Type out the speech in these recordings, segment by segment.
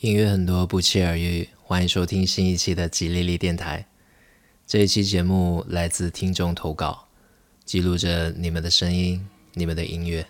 音乐很多不期而遇，欢迎收听新一期的吉利利电台。这一期节目来自听众投稿，记录着你们的声音，你们的音乐。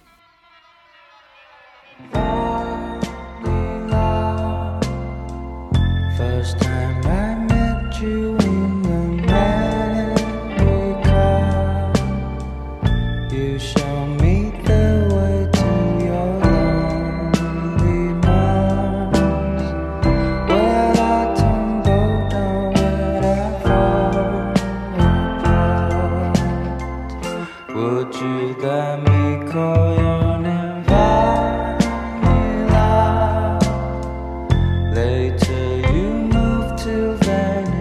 Till you move, to Venice.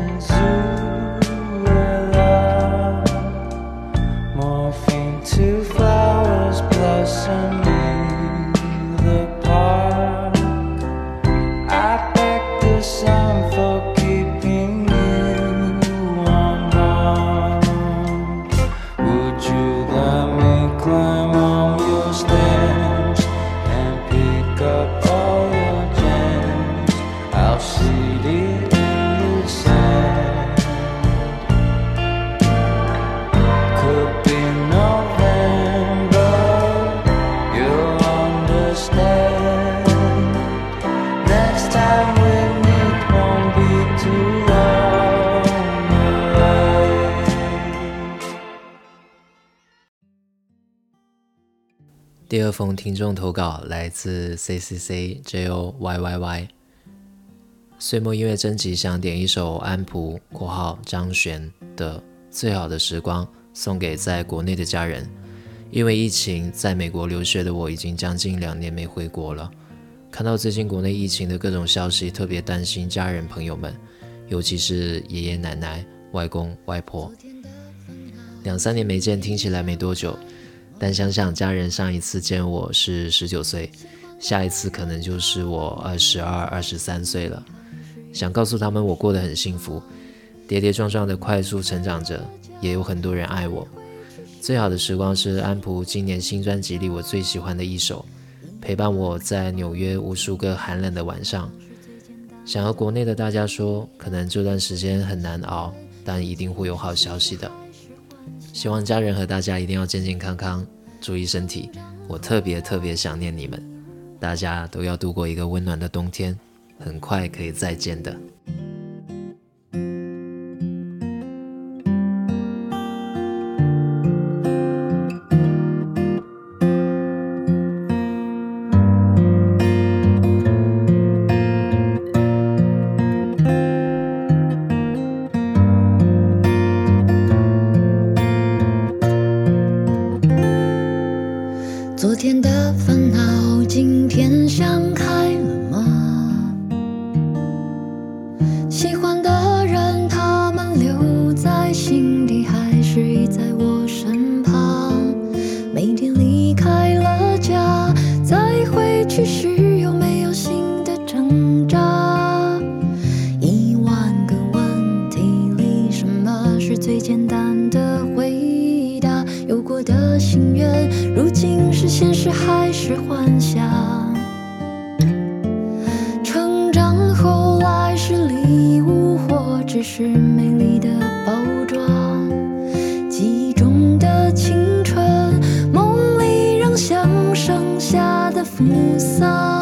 第二封听众投稿来自 C C C J O Y Y Y。岁末音乐征集想点一首安普（括号张悬）的《最好的时光》，送给在国内的家人。因为疫情，在美国留学的我已经将近两年没回国了。看到最近国内疫情的各种消息，特别担心家人朋友们，尤其是爷爷奶奶、外公外婆。两三年没见，听起来没多久。但想想家人上一次见我是十九岁，下一次可能就是我二十二、二十三岁了。想告诉他们我过得很幸福，跌跌撞撞的快速成长着，也有很多人爱我。最好的时光是安普今年新专辑里我最喜欢的一首，陪伴我在纽约无数个寒冷的晚上。想和国内的大家说，可能这段时间很难熬，但一定会有好消息的。希望家人和大家一定要健健康康，注意身体。我特别特别想念你们，大家都要度过一个温暖的冬天，很快可以再见的。美丽的包装记忆中的青春梦里仍像盛夏的扶桑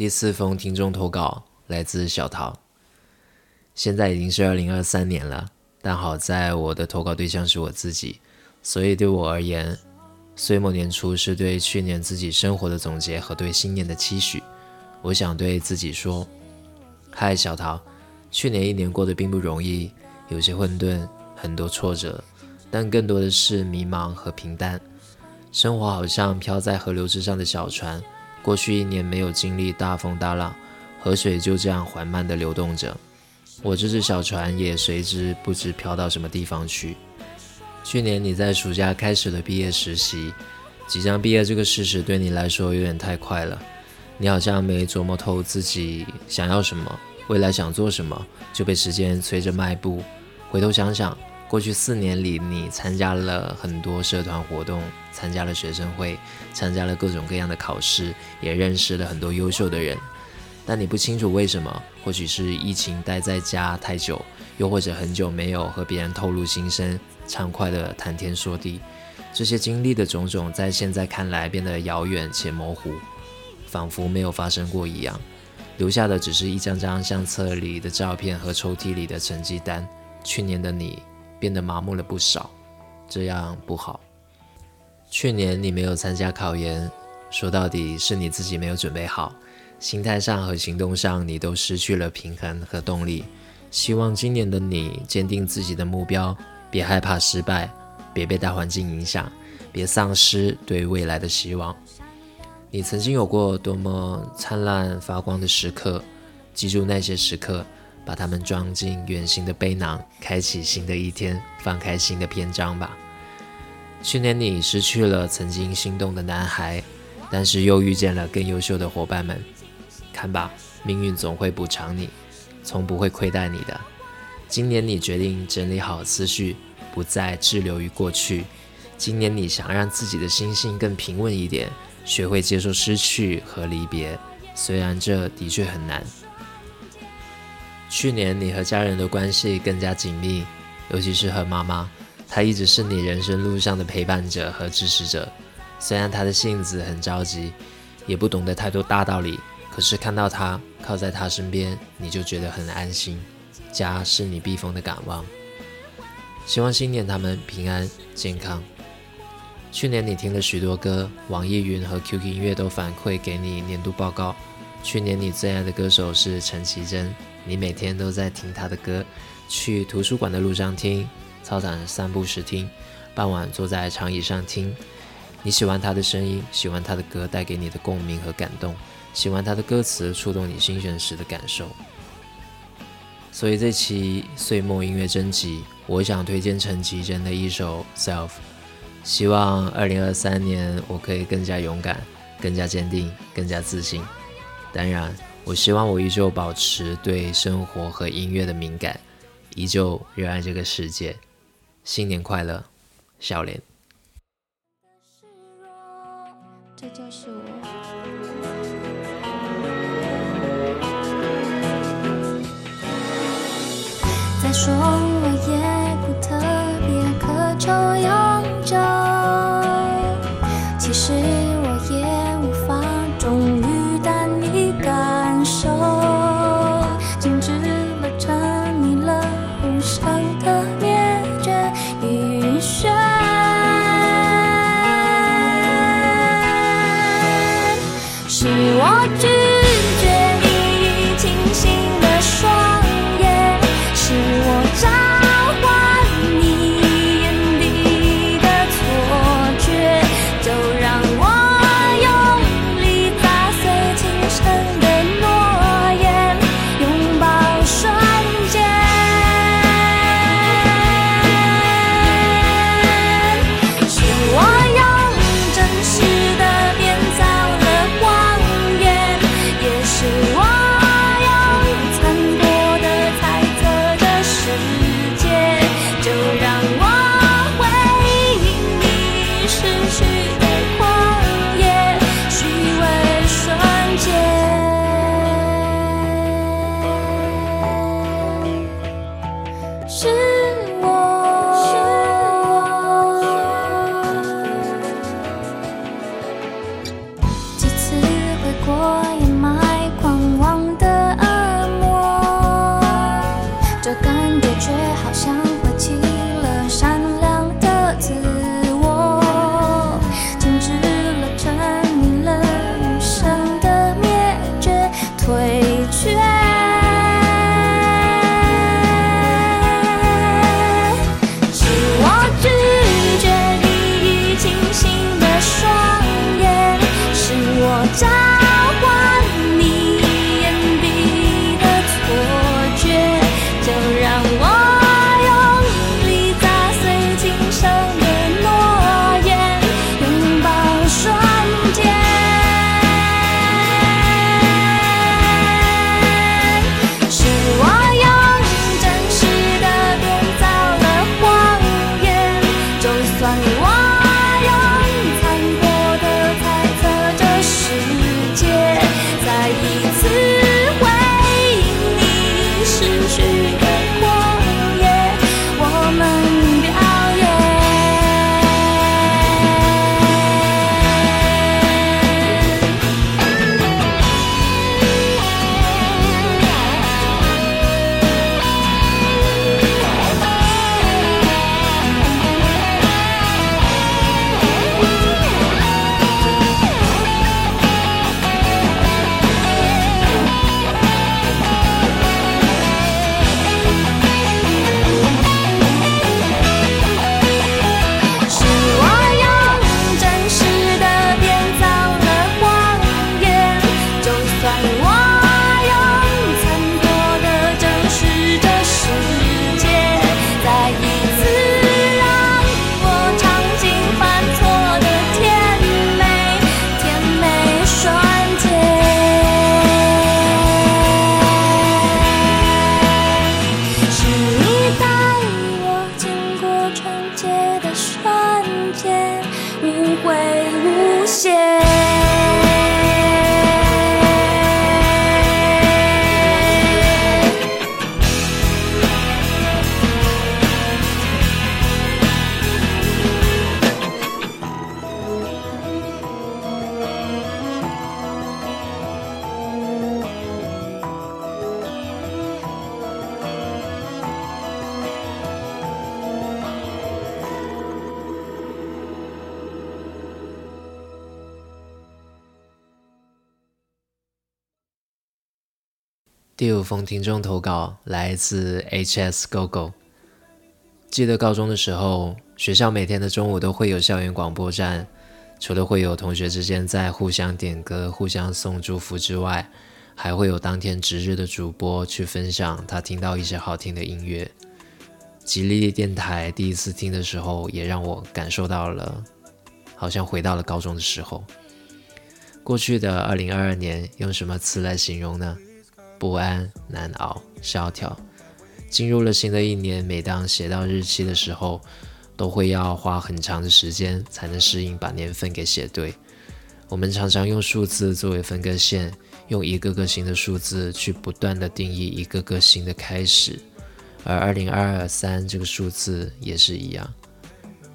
第四封听众投稿来自小桃。现在已经是二零二三年了，但好在我的投稿对象是我自己，所以对我而言，岁末年初是对去年自己生活的总结和对新年的期许。我想对自己说：“嗨，小桃，去年一年过得并不容易，有些混沌，很多挫折，但更多的是迷茫和平淡。生活好像飘在河流之上的小船。”过去一年没有经历大风大浪，河水就这样缓慢地流动着，我这只小船也随之不知飘到什么地方去。去年你在暑假开始了毕业实习，即将毕业这个事实对你来说有点太快了，你好像没琢磨透自己想要什么，未来想做什么，就被时间催着迈步。回头想想。过去四年里，你参加了很多社团活动，参加了学生会，参加了各种各样的考试，也认识了很多优秀的人。但你不清楚为什么，或许是疫情待在家太久，又或者很久没有和别人透露心声，畅快的谈天说地。这些经历的种种，在现在看来变得遥远且模糊，仿佛没有发生过一样，留下的只是一张张相册里的照片和抽屉里的成绩单。去年的你。变得麻木了不少，这样不好。去年你没有参加考研，说到底是你自己没有准备好，心态上和行动上你都失去了平衡和动力。希望今年的你坚定自己的目标，别害怕失败，别被大环境影响，别丧失对未来的希望。你曾经有过多么灿烂发光的时刻，记住那些时刻。把它们装进圆形的背囊，开启新的一天，翻开新的篇章吧。去年你失去了曾经心动的男孩，但是又遇见了更优秀的伙伴们。看吧，命运总会补偿你，从不会亏待你的。今年你决定整理好思绪，不再滞留于过去。今年你想让自己的心性更平稳一点，学会接受失去和离别，虽然这的确很难。去年你和家人的关系更加紧密，尤其是和妈妈，她一直是你人生路上的陪伴者和支持者。虽然她的性子很着急，也不懂得太多大道理，可是看到她靠在她身边，你就觉得很安心。家是你避风的港湾。希望新年他们平安健康。去年你听了许多歌，网易云和 QQ 音乐都反馈给你年度报告。去年你最爱的歌手是陈绮贞。你每天都在听她的歌，去图书馆的路上听，操场散步时听，傍晚坐在长椅上听。你喜欢她的声音，喜欢她的歌带给你的共鸣和感动，喜欢她的歌词触动你心弦时的感受。所以这期岁末音乐征集，我想推荐陈绮贞的一首《Self》。希望二零二三年我可以更加勇敢，更加坚定，更加自信。当然。我希望我依旧保持对生活和音乐的敏感，依旧热爱这个世界。新年快乐，小莲。这就是我。再说我也不特别渴求永久，无第五封听众投稿来自 HS GoGo。记得高中的时候，学校每天的中午都会有校园广播站，除了会有同学之间在互相点歌、互相送祝福之外，还会有当天值日的主播去分享他听到一些好听的音乐。吉利电台第一次听的时候，也让我感受到了，好像回到了高中的时候。过去的二零二二年，用什么词来形容呢？不安、难熬、萧条。进入了新的一年，每当写到日期的时候，都会要花很长的时间才能适应把年份给写对。我们常常用数字作为分割线，用一个个新的数字去不断的定义一个个新的开始。而二零二二三这个数字也是一样。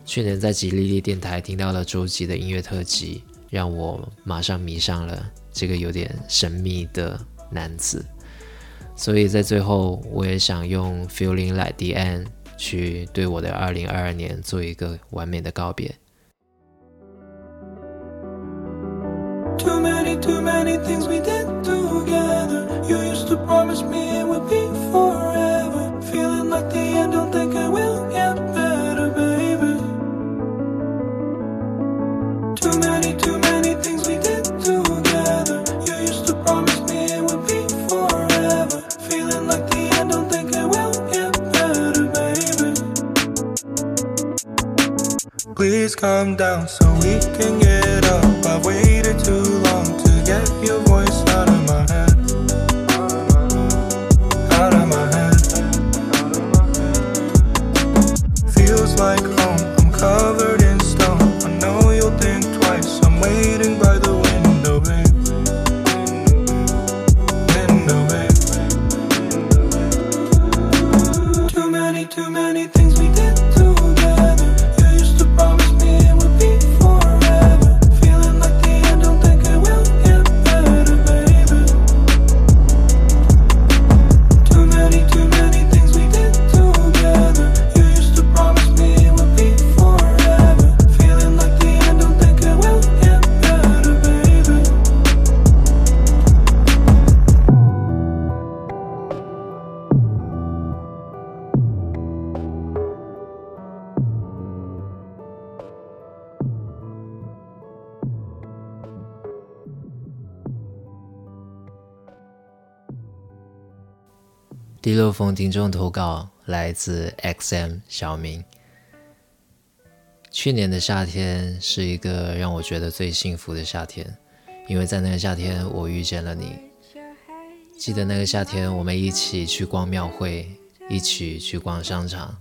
去年在吉利利电台听到了周吉的音乐特辑，让我马上迷上了这个有点神秘的男子。所以在最后，我也想用 Feeling Like the End 去对我的二零二二年做一个完美的告别。Please calm down so we can get up. I've waited too long to get your voice out of my head. 第六封听众投稿来自 XM 小明。去年的夏天是一个让我觉得最幸福的夏天，因为在那个夏天我遇见了你。记得那个夏天，我们一起去逛庙会，一起去逛商场，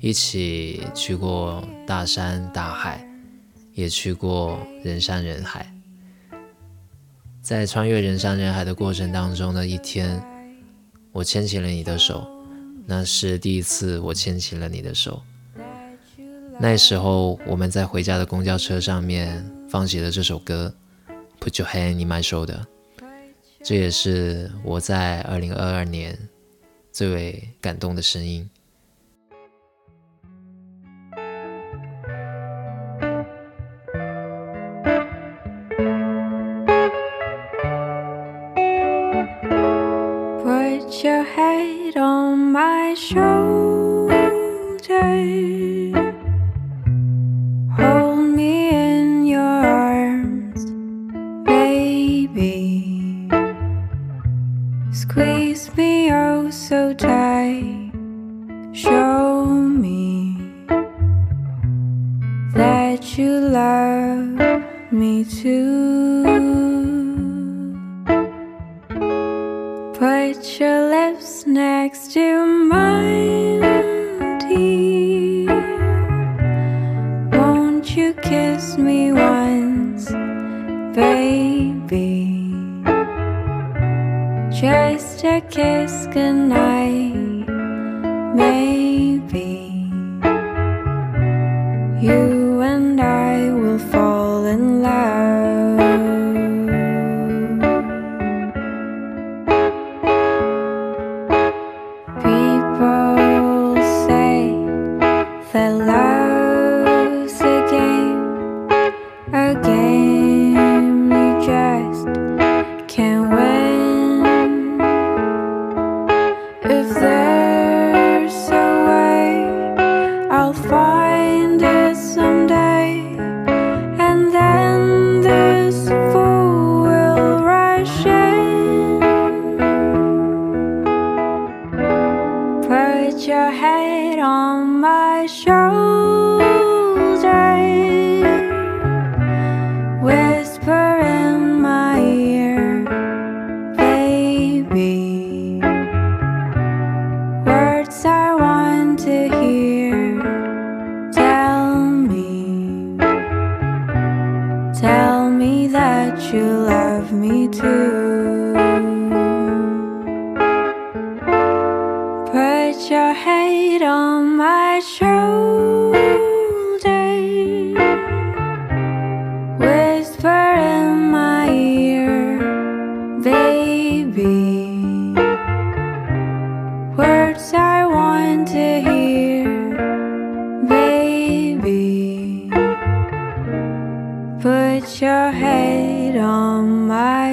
一起去过大山大海，也去过人山人海。在穿越人山人海的过程当中的一天，我牵起了你的手，那是第一次我牵起了你的手。那时候我们在回家的公交车上面放起了这首歌《Put Your Hand in My Shoulder》，这也是我在二零二二年最为感动的声音。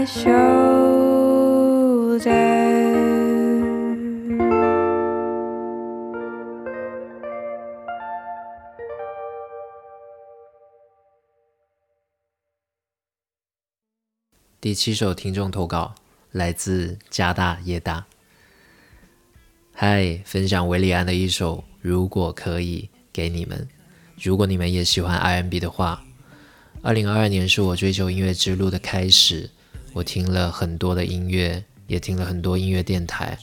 第七首听众投稿来自加大耶大。嗨，分享维里安的一首《如果可以》给你们。如果你们也喜欢 R&B 的话，二零二二年是我追求音乐之路的开始。我听了很多的音乐，也听了很多音乐电台。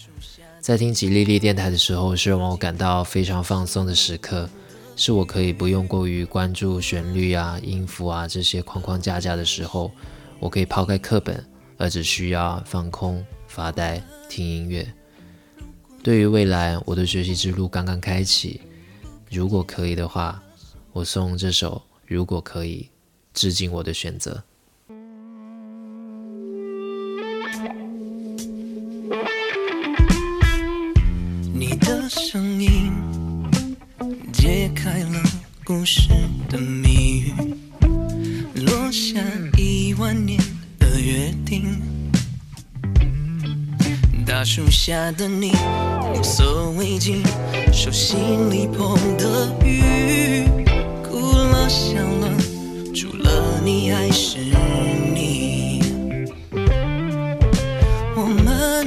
在听吉利利电台的时候，是让我感到非常放松的时刻，是我可以不用过于关注旋律啊、音符啊这些框框架架的时候。我可以抛开课本，而只需要放空、发呆、听音乐。对于未来，我的学习之路刚刚开启。如果可以的话，我送这首《如果可以》致敬我的选择。时的谜语，落下一万年的约定。大树下的你，目色未尽，手心里捧的雨，哭了笑了，除了你还是你。我们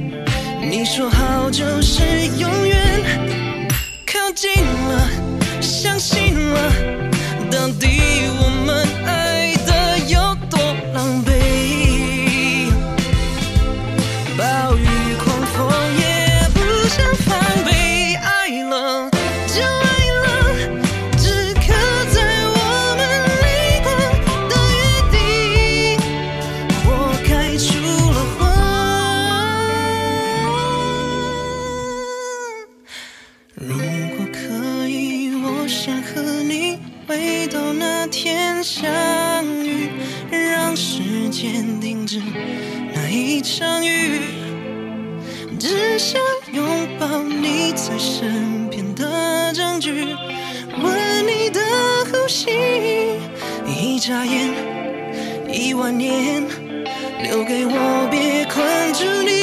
说好就是永远，靠近了，相信了，一眨眼，一万年，留给我，别困住你。